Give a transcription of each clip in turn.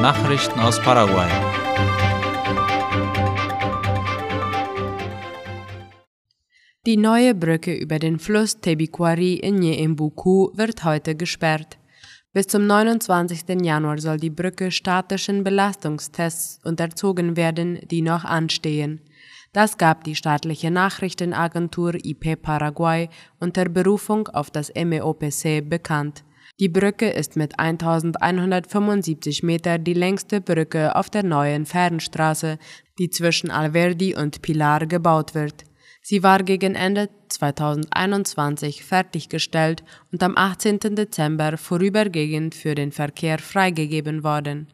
Nachrichten aus Paraguay. Die neue Brücke über den Fluss Tebiquari in Nyembuku wird heute gesperrt. Bis zum 29. Januar soll die Brücke statischen Belastungstests unterzogen werden, die noch anstehen. Das gab die staatliche Nachrichtenagentur IP Paraguay unter Berufung auf das MEOPC bekannt. Die Brücke ist mit 1175 Meter die längste Brücke auf der neuen Fernstraße, die zwischen Alverdi und Pilar gebaut wird. Sie war gegen Ende 2021 fertiggestellt und am 18. Dezember vorübergehend für den Verkehr freigegeben worden.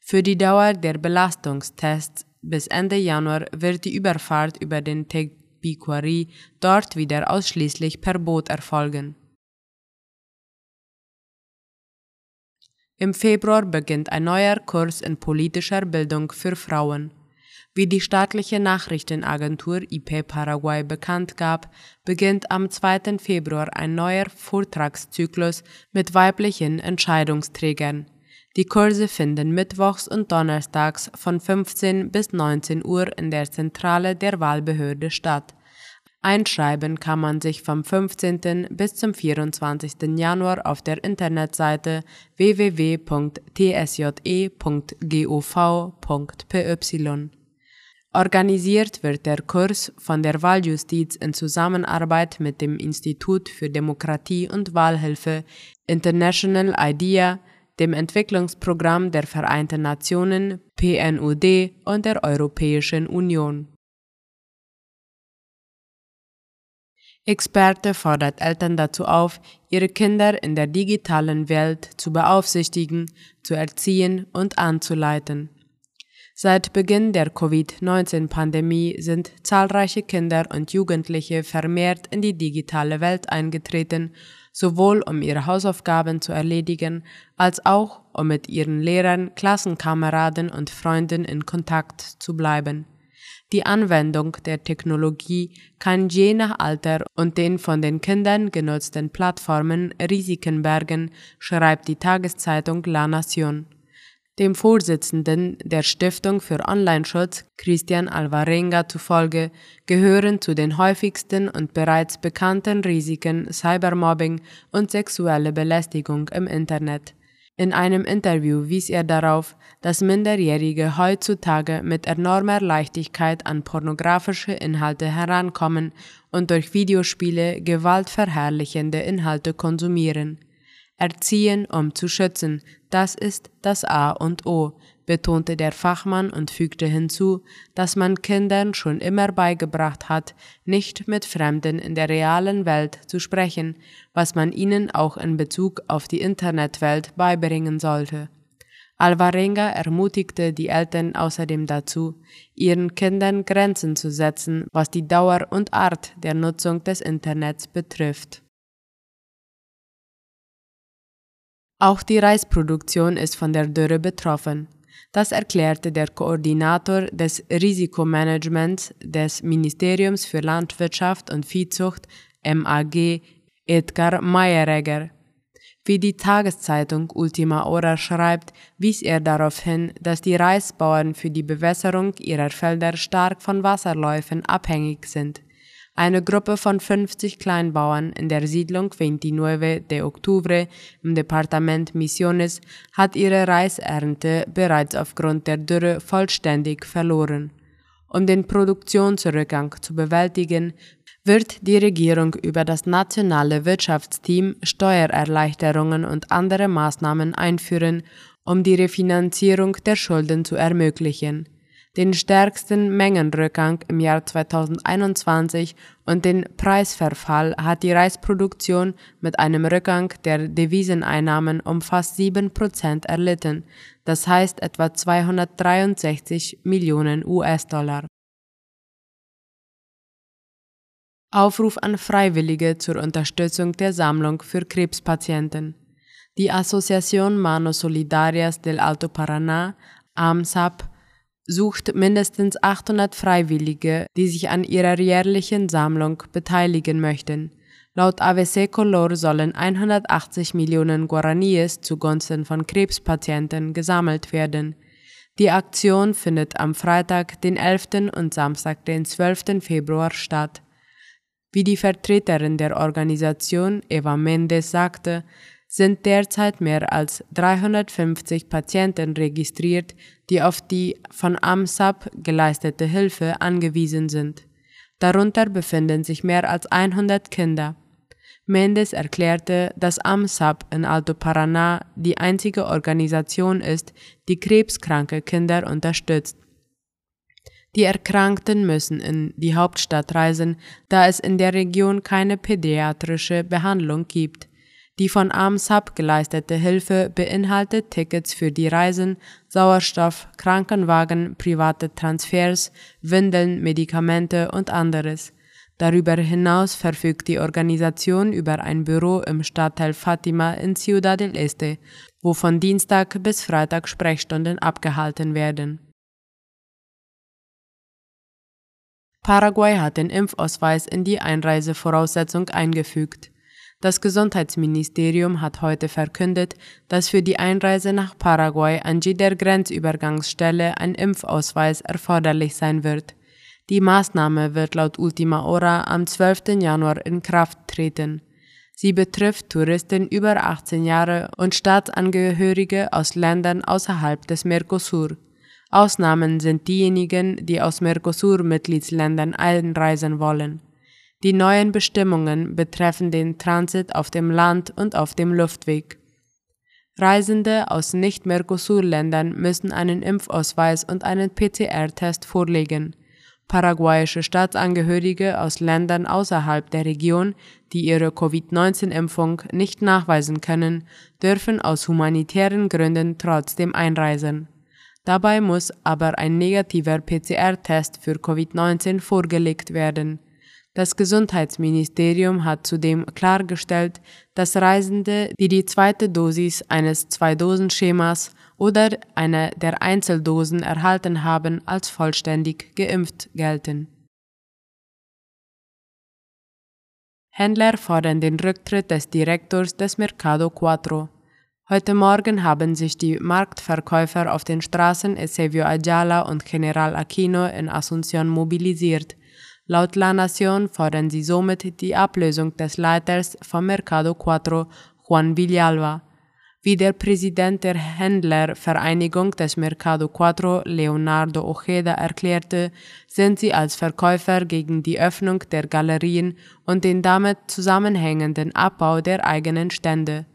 Für die Dauer der Belastungstests bis Ende Januar wird die Überfahrt über den Tebiquari dort wieder ausschließlich per Boot erfolgen. Im Februar beginnt ein neuer Kurs in politischer Bildung für Frauen. Wie die staatliche Nachrichtenagentur IP Paraguay bekannt gab, beginnt am 2. Februar ein neuer Vortragszyklus mit weiblichen Entscheidungsträgern. Die Kurse finden mittwochs und donnerstags von 15 bis 19 Uhr in der Zentrale der Wahlbehörde statt. Einschreiben kann man sich vom 15. bis zum 24. Januar auf der Internetseite www.tsje.gov.py. Organisiert wird der Kurs von der Wahljustiz in Zusammenarbeit mit dem Institut für Demokratie und Wahlhilfe International IDEA, dem Entwicklungsprogramm der Vereinten Nationen PNUD und der Europäischen Union. Experte fordert Eltern dazu auf, ihre Kinder in der digitalen Welt zu beaufsichtigen, zu erziehen und anzuleiten. Seit Beginn der Covid-19-Pandemie sind zahlreiche Kinder und Jugendliche vermehrt in die digitale Welt eingetreten, sowohl um ihre Hausaufgaben zu erledigen, als auch um mit ihren Lehrern, Klassenkameraden und Freunden in Kontakt zu bleiben. Die Anwendung der Technologie kann je nach Alter und den von den Kindern genutzten Plattformen Risiken bergen, schreibt die Tageszeitung La Nación. Dem Vorsitzenden der Stiftung für Online-Schutz, Christian Alvarenga zufolge, gehören zu den häufigsten und bereits bekannten Risiken Cybermobbing und sexuelle Belästigung im Internet. In einem Interview wies er darauf, dass Minderjährige heutzutage mit enormer Leichtigkeit an pornografische Inhalte herankommen und durch Videospiele gewaltverherrlichende Inhalte konsumieren. Erziehen, um zu schützen, das ist das A und O, betonte der Fachmann und fügte hinzu, dass man Kindern schon immer beigebracht hat, nicht mit Fremden in der realen Welt zu sprechen, was man ihnen auch in Bezug auf die Internetwelt beibringen sollte. Alvarenga ermutigte die Eltern außerdem dazu, ihren Kindern Grenzen zu setzen, was die Dauer und Art der Nutzung des Internets betrifft. Auch die Reisproduktion ist von der Dürre betroffen. Das erklärte der Koordinator des Risikomanagements des Ministeriums für Landwirtschaft und Viehzucht MAG Edgar Meyeregger. Wie die Tageszeitung Ultima Hora schreibt, wies er darauf hin, dass die Reisbauern für die Bewässerung ihrer Felder stark von Wasserläufen abhängig sind. Eine Gruppe von 50 Kleinbauern in der Siedlung 29 de Octubre im Departement Misiones hat ihre Reisernte bereits aufgrund der Dürre vollständig verloren. Um den Produktionsrückgang zu bewältigen, wird die Regierung über das nationale Wirtschaftsteam Steuererleichterungen und andere Maßnahmen einführen, um die Refinanzierung der Schulden zu ermöglichen den stärksten Mengenrückgang im Jahr 2021 und den Preisverfall hat die Reisproduktion mit einem Rückgang der Deviseneinnahmen um fast sieben Prozent erlitten, das heißt etwa 263 Millionen US-Dollar. Aufruf an Freiwillige zur Unterstützung der Sammlung für Krebspatienten. Die Asociación Manos Solidarias del Alto Paraná, AMSAP, sucht mindestens 800 Freiwillige, die sich an ihrer jährlichen Sammlung beteiligen möchten. Laut AVC Color sollen 180 Millionen Guaraníes zugunsten von Krebspatienten gesammelt werden. Die Aktion findet am Freitag, den 11. und Samstag, den 12. Februar statt. Wie die Vertreterin der Organisation Eva Mendes sagte, sind derzeit mehr als 350 Patienten registriert, die auf die von AMSAP geleistete Hilfe angewiesen sind. Darunter befinden sich mehr als 100 Kinder. Mendes erklärte, dass AMSAP in Alto Paraná die einzige Organisation ist, die krebskranke Kinder unterstützt. Die Erkrankten müssen in die Hauptstadt reisen, da es in der Region keine pädiatrische Behandlung gibt. Die von AMSAP geleistete Hilfe beinhaltet Tickets für die Reisen, Sauerstoff, Krankenwagen, private Transfers, Windeln, Medikamente und anderes. Darüber hinaus verfügt die Organisation über ein Büro im Stadtteil Fatima in Ciudad del Este, wo von Dienstag bis Freitag Sprechstunden abgehalten werden. Paraguay hat den Impfausweis in die Einreisevoraussetzung eingefügt. Das Gesundheitsministerium hat heute verkündet, dass für die Einreise nach Paraguay an jeder Grenzübergangsstelle ein Impfausweis erforderlich sein wird. Die Maßnahme wird laut Ultima Hora am 12. Januar in Kraft treten. Sie betrifft Touristen über 18 Jahre und Staatsangehörige aus Ländern außerhalb des Mercosur. Ausnahmen sind diejenigen, die aus Mercosur-Mitgliedsländern einreisen wollen. Die neuen Bestimmungen betreffen den Transit auf dem Land und auf dem Luftweg. Reisende aus Nicht-Mercosur-Ländern müssen einen Impfausweis und einen PCR-Test vorlegen. Paraguayische Staatsangehörige aus Ländern außerhalb der Region, die ihre Covid-19-Impfung nicht nachweisen können, dürfen aus humanitären Gründen trotzdem einreisen. Dabei muss aber ein negativer PCR-Test für Covid-19 vorgelegt werden. Das Gesundheitsministerium hat zudem klargestellt, dass Reisende, die die zweite Dosis eines Zwei-Dosen-Schemas oder eine der Einzeldosen erhalten haben, als vollständig geimpft gelten. Händler fordern den Rücktritt des Direktors des Mercado Cuatro. Heute Morgen haben sich die Marktverkäufer auf den Straßen Eusebio Ayala und General Aquino in Asunción mobilisiert. Laut La Nación fordern sie somit die Ablösung des Leiters vom Mercado Cuatro, Juan Villalba. Wie der Präsident der Händlervereinigung des Mercado Cuatro, Leonardo Ojeda, erklärte, sind sie als Verkäufer gegen die Öffnung der Galerien und den damit zusammenhängenden Abbau der eigenen Stände.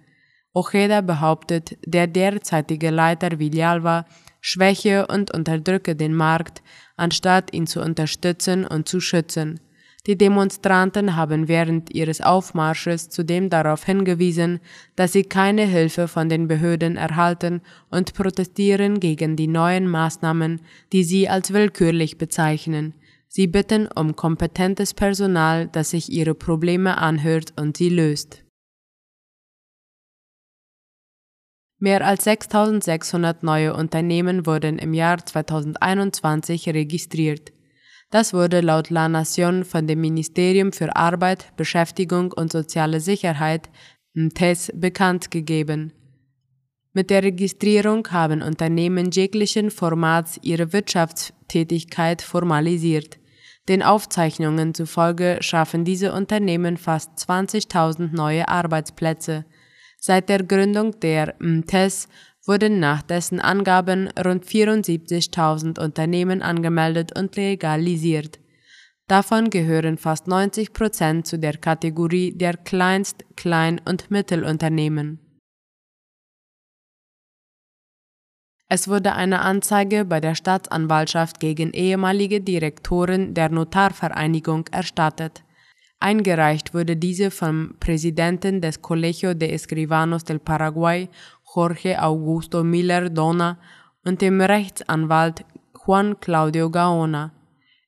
Ojeda behauptet, der derzeitige Leiter Villalba schwäche und unterdrücke den Markt, anstatt ihn zu unterstützen und zu schützen. Die Demonstranten haben während ihres Aufmarsches zudem darauf hingewiesen, dass sie keine Hilfe von den Behörden erhalten und protestieren gegen die neuen Maßnahmen, die sie als willkürlich bezeichnen. Sie bitten um kompetentes Personal, das sich ihre Probleme anhört und sie löst. Mehr als 6600 neue Unternehmen wurden im Jahr 2021 registriert. Das wurde laut La Nation von dem Ministerium für Arbeit, Beschäftigung und soziale Sicherheit MTES bekannt gegeben. Mit der Registrierung haben Unternehmen jeglichen Formats ihre Wirtschaftstätigkeit formalisiert. Den Aufzeichnungen zufolge schaffen diese Unternehmen fast 20.000 neue Arbeitsplätze. Seit der Gründung der MTES wurden nach dessen Angaben rund 74.000 Unternehmen angemeldet und legalisiert. Davon gehören fast 90 Prozent zu der Kategorie der Kleinst-, Klein- und Mittelunternehmen. Es wurde eine Anzeige bei der Staatsanwaltschaft gegen ehemalige Direktoren der Notarvereinigung erstattet. Eingereicht wurde diese vom Präsidenten des Colegio de Escribanos del Paraguay Jorge Augusto Miller Dona und dem Rechtsanwalt Juan Claudio Gaona.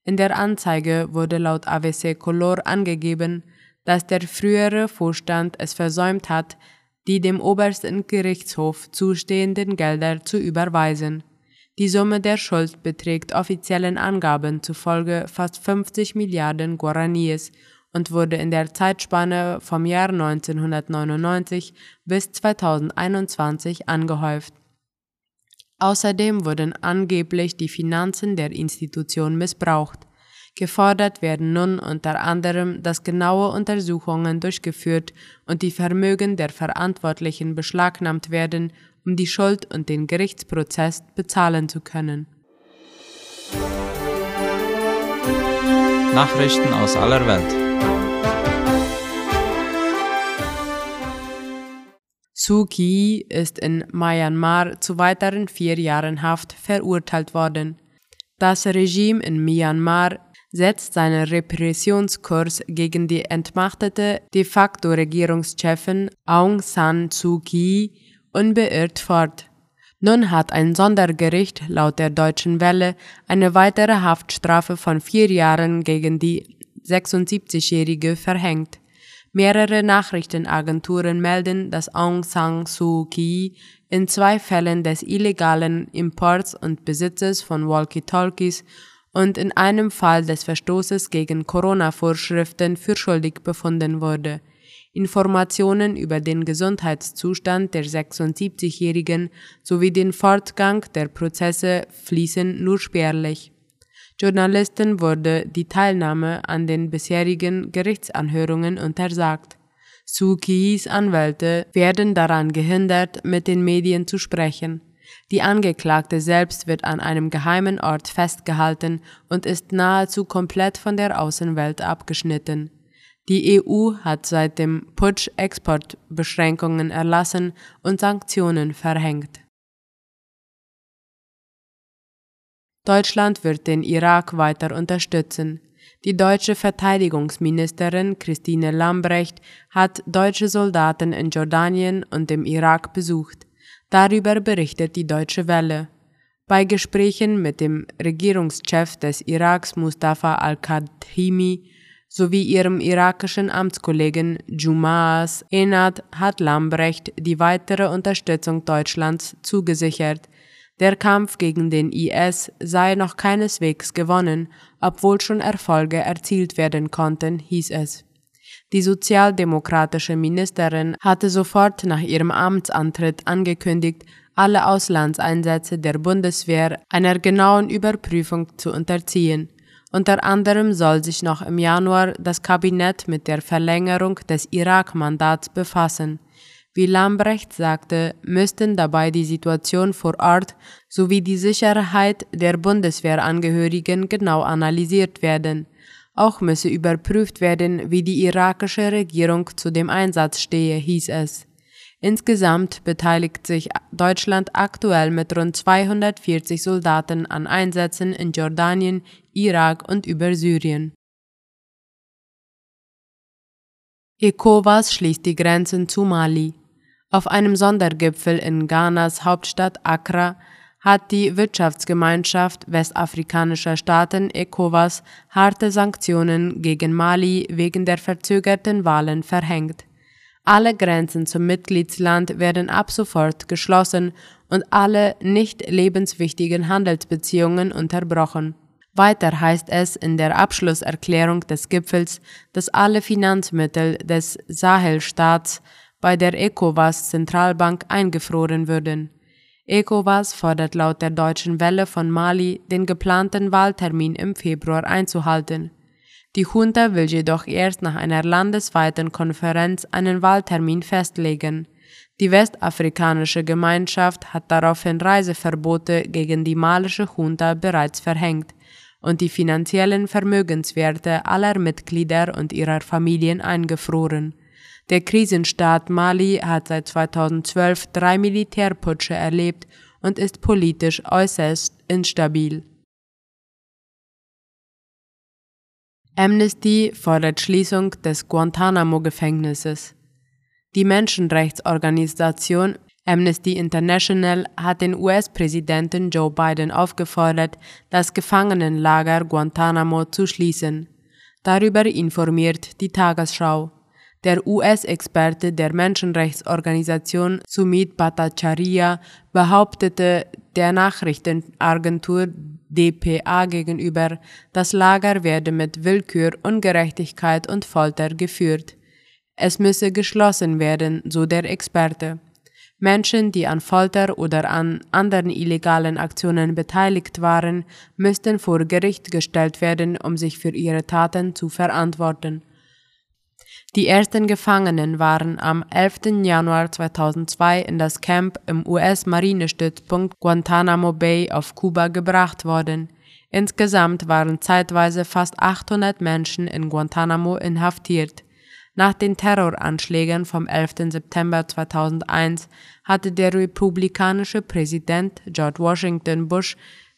In der Anzeige wurde laut AVC Color angegeben, dass der frühere Vorstand es versäumt hat, die dem obersten Gerichtshof zustehenden Gelder zu überweisen. Die Summe der Schuld beträgt offiziellen Angaben zufolge fast 50 Milliarden Guaraníes und wurde in der Zeitspanne vom Jahr 1999 bis 2021 angehäuft. Außerdem wurden angeblich die Finanzen der Institution missbraucht. Gefordert werden nun unter anderem, dass genaue Untersuchungen durchgeführt und die Vermögen der Verantwortlichen beschlagnahmt werden, um die Schuld und den Gerichtsprozess bezahlen zu können. Nachrichten aus aller Welt. Suu Kyi ist in Myanmar zu weiteren vier Jahren Haft verurteilt worden. Das Regime in Myanmar setzt seinen Repressionskurs gegen die entmachtete de facto Regierungschefin Aung San Suu Kyi unbeirrt fort. Nun hat ein Sondergericht laut der Deutschen Welle eine weitere Haftstrafe von vier Jahren gegen die 76-Jährige verhängt. Mehrere Nachrichtenagenturen melden, dass Aung San Suu Kyi in zwei Fällen des illegalen Imports und Besitzes von Walkie-Talkies und in einem Fall des Verstoßes gegen Corona-Vorschriften für schuldig befunden wurde. Informationen über den Gesundheitszustand der 76-Jährigen sowie den Fortgang der Prozesse fließen nur spärlich. Journalisten wurde die Teilnahme an den bisherigen Gerichtsanhörungen untersagt. Suu Kyis Anwälte werden daran gehindert, mit den Medien zu sprechen. Die Angeklagte selbst wird an einem geheimen Ort festgehalten und ist nahezu komplett von der Außenwelt abgeschnitten. Die EU hat seit dem Putsch Exportbeschränkungen erlassen und Sanktionen verhängt. Deutschland wird den Irak weiter unterstützen. Die deutsche Verteidigungsministerin Christine Lambrecht hat deutsche Soldaten in Jordanien und dem Irak besucht. Darüber berichtet die Deutsche Welle. Bei Gesprächen mit dem Regierungschef des Iraks Mustafa al-Kadhimi sowie ihrem irakischen Amtskollegen Jumaas Enad hat Lambrecht die weitere Unterstützung Deutschlands zugesichert. Der Kampf gegen den IS sei noch keineswegs gewonnen, obwohl schon Erfolge erzielt werden konnten, hieß es. Die sozialdemokratische Ministerin hatte sofort nach ihrem Amtsantritt angekündigt, alle Auslandseinsätze der Bundeswehr einer genauen Überprüfung zu unterziehen. Unter anderem soll sich noch im Januar das Kabinett mit der Verlängerung des Irak-Mandats befassen. Wie Lambrecht sagte, müssten dabei die Situation vor Ort sowie die Sicherheit der Bundeswehrangehörigen genau analysiert werden. Auch müsse überprüft werden, wie die irakische Regierung zu dem Einsatz stehe, hieß es. Insgesamt beteiligt sich Deutschland aktuell mit rund 240 Soldaten an Einsätzen in Jordanien, Irak und über Syrien. ECOWAS schließt die Grenzen zu Mali. Auf einem Sondergipfel in Ghanas Hauptstadt Accra hat die Wirtschaftsgemeinschaft westafrikanischer Staaten ECOWAS harte Sanktionen gegen Mali wegen der verzögerten Wahlen verhängt. Alle Grenzen zum Mitgliedsland werden ab sofort geschlossen und alle nicht lebenswichtigen Handelsbeziehungen unterbrochen. Weiter heißt es in der Abschlusserklärung des Gipfels, dass alle Finanzmittel des Sahelstaats bei der ECOWAS Zentralbank eingefroren würden. ECOWAS fordert laut der deutschen Welle von Mali, den geplanten Wahltermin im Februar einzuhalten. Die Junta will jedoch erst nach einer landesweiten Konferenz einen Wahltermin festlegen. Die westafrikanische Gemeinschaft hat daraufhin Reiseverbote gegen die malische Junta bereits verhängt und die finanziellen Vermögenswerte aller Mitglieder und ihrer Familien eingefroren. Der Krisenstaat Mali hat seit 2012 drei Militärputsche erlebt und ist politisch äußerst instabil. Amnesty fordert Schließung des Guantanamo-Gefängnisses. Die Menschenrechtsorganisation Amnesty International hat den US-Präsidenten Joe Biden aufgefordert, das Gefangenenlager Guantanamo zu schließen. Darüber informiert die Tagesschau. Der US-Experte der Menschenrechtsorganisation Sumit Bhattacharya behauptete der Nachrichtenagentur DPA gegenüber, das Lager werde mit Willkür, Ungerechtigkeit und Folter geführt. Es müsse geschlossen werden, so der Experte. Menschen, die an Folter oder an anderen illegalen Aktionen beteiligt waren, müssten vor Gericht gestellt werden, um sich für ihre Taten zu verantworten. Die ersten Gefangenen waren am 11. Januar 2002 in das Camp im US-Marinestützpunkt Guantanamo Bay auf Kuba gebracht worden. Insgesamt waren zeitweise fast 800 Menschen in Guantanamo inhaftiert. Nach den Terroranschlägen vom 11. September 2001 hatte der republikanische Präsident George Washington Bush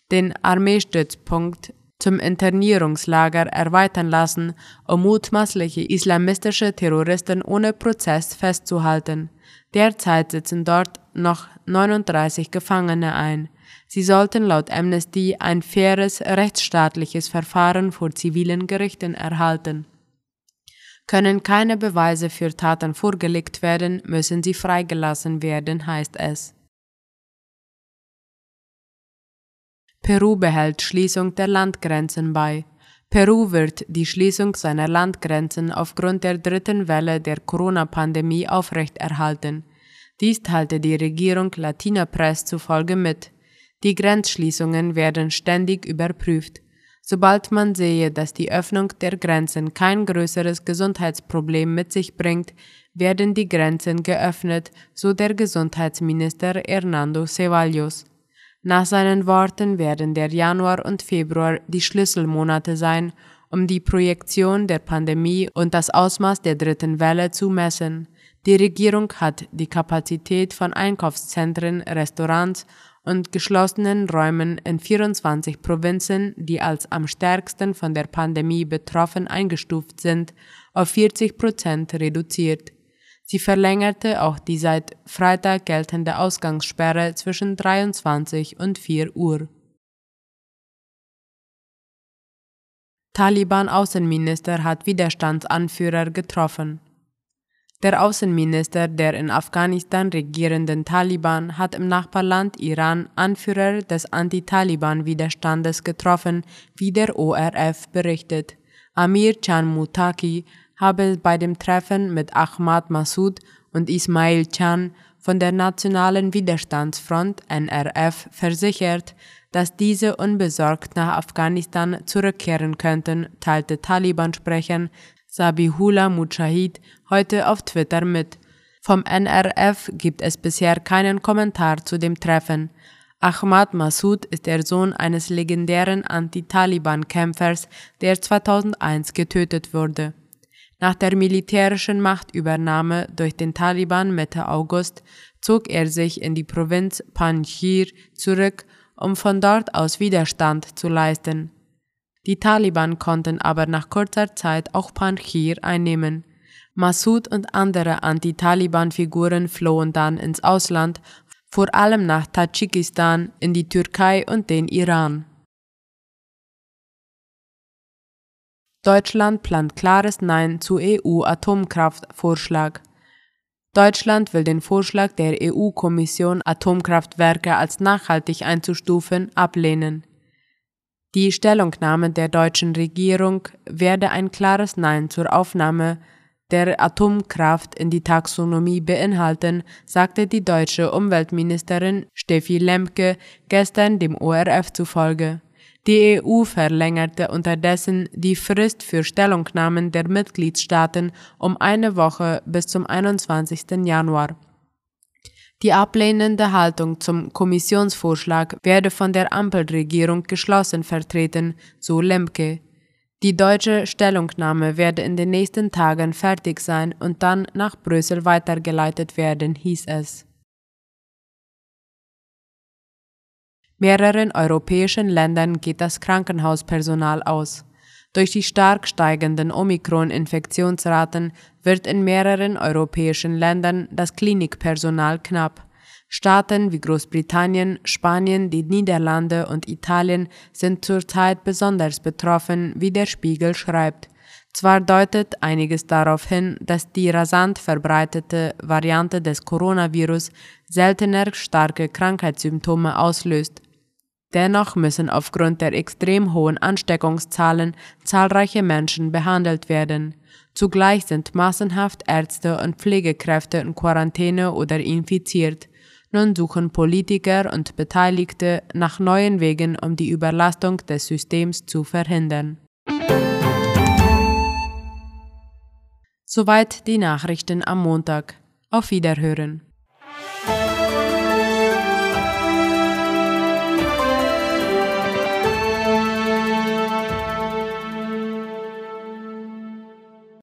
den Armeestützpunkt zum Internierungslager erweitern lassen, um mutmaßliche islamistische Terroristen ohne Prozess festzuhalten. Derzeit sitzen dort noch 39 Gefangene ein. Sie sollten laut Amnesty ein faires rechtsstaatliches Verfahren vor zivilen Gerichten erhalten. Können keine Beweise für Taten vorgelegt werden, müssen sie freigelassen werden, heißt es. Peru behält Schließung der Landgrenzen bei. Peru wird die Schließung seiner Landgrenzen aufgrund der dritten Welle der Corona-Pandemie aufrechterhalten. Dies teilte die Regierung Latina Press zufolge mit. Die Grenzschließungen werden ständig überprüft. Sobald man sehe, dass die Öffnung der Grenzen kein größeres Gesundheitsproblem mit sich bringt, werden die Grenzen geöffnet, so der Gesundheitsminister Hernando Ceballos. Nach seinen Worten werden der Januar und Februar die Schlüsselmonate sein, um die Projektion der Pandemie und das Ausmaß der dritten Welle zu messen. Die Regierung hat die Kapazität von Einkaufszentren, Restaurants und geschlossenen Räumen in 24 Provinzen, die als am stärksten von der Pandemie betroffen eingestuft sind, auf 40 Prozent reduziert. Sie verlängerte auch die seit Freitag geltende Ausgangssperre zwischen 23 und 4 Uhr. Taliban-Außenminister hat Widerstandsanführer getroffen. Der Außenminister der in Afghanistan regierenden Taliban hat im Nachbarland Iran Anführer des Anti-Taliban-Widerstandes getroffen, wie der ORF berichtet. Amir Chan Mutaki habe bei dem Treffen mit Ahmad Massoud und Ismail Chan von der Nationalen Widerstandsfront NRF versichert, dass diese unbesorgt nach Afghanistan zurückkehren könnten, teilte Taliban-Sprecher Sabihullah Mujahid heute auf Twitter mit. Vom NRF gibt es bisher keinen Kommentar zu dem Treffen. Ahmad Massoud ist der Sohn eines legendären Anti-Taliban-Kämpfers, der 2001 getötet wurde. Nach der militärischen Machtübernahme durch den Taliban Mitte August zog er sich in die Provinz Panjshir zurück, um von dort aus Widerstand zu leisten. Die Taliban konnten aber nach kurzer Zeit auch Panjshir einnehmen. Massoud und andere Anti-Taliban-Figuren flohen dann ins Ausland, vor allem nach Tadschikistan, in die Türkei und den Iran. Deutschland plant klares Nein zu EU-Atomkraftvorschlag. Deutschland will den Vorschlag der EU-Kommission, Atomkraftwerke als nachhaltig einzustufen, ablehnen. Die Stellungnahme der deutschen Regierung werde ein klares Nein zur Aufnahme der Atomkraft in die Taxonomie beinhalten, sagte die deutsche Umweltministerin Steffi Lemke gestern dem ORF zufolge. Die EU verlängerte unterdessen die Frist für Stellungnahmen der Mitgliedstaaten um eine Woche bis zum 21. Januar. Die ablehnende Haltung zum Kommissionsvorschlag werde von der Ampelregierung geschlossen vertreten, so Lemke. Die deutsche Stellungnahme werde in den nächsten Tagen fertig sein und dann nach Brüssel weitergeleitet werden, hieß es. Mehreren europäischen Ländern geht das Krankenhauspersonal aus. Durch die stark steigenden Omikron-Infektionsraten wird in mehreren europäischen Ländern das Klinikpersonal knapp. Staaten wie Großbritannien, Spanien, die Niederlande und Italien sind zurzeit besonders betroffen, wie der Spiegel schreibt. Zwar deutet einiges darauf hin, dass die rasant verbreitete Variante des Coronavirus seltener starke Krankheitssymptome auslöst, Dennoch müssen aufgrund der extrem hohen Ansteckungszahlen zahlreiche Menschen behandelt werden. Zugleich sind massenhaft Ärzte und Pflegekräfte in Quarantäne oder infiziert. Nun suchen Politiker und Beteiligte nach neuen Wegen, um die Überlastung des Systems zu verhindern. Soweit die Nachrichten am Montag. Auf Wiederhören.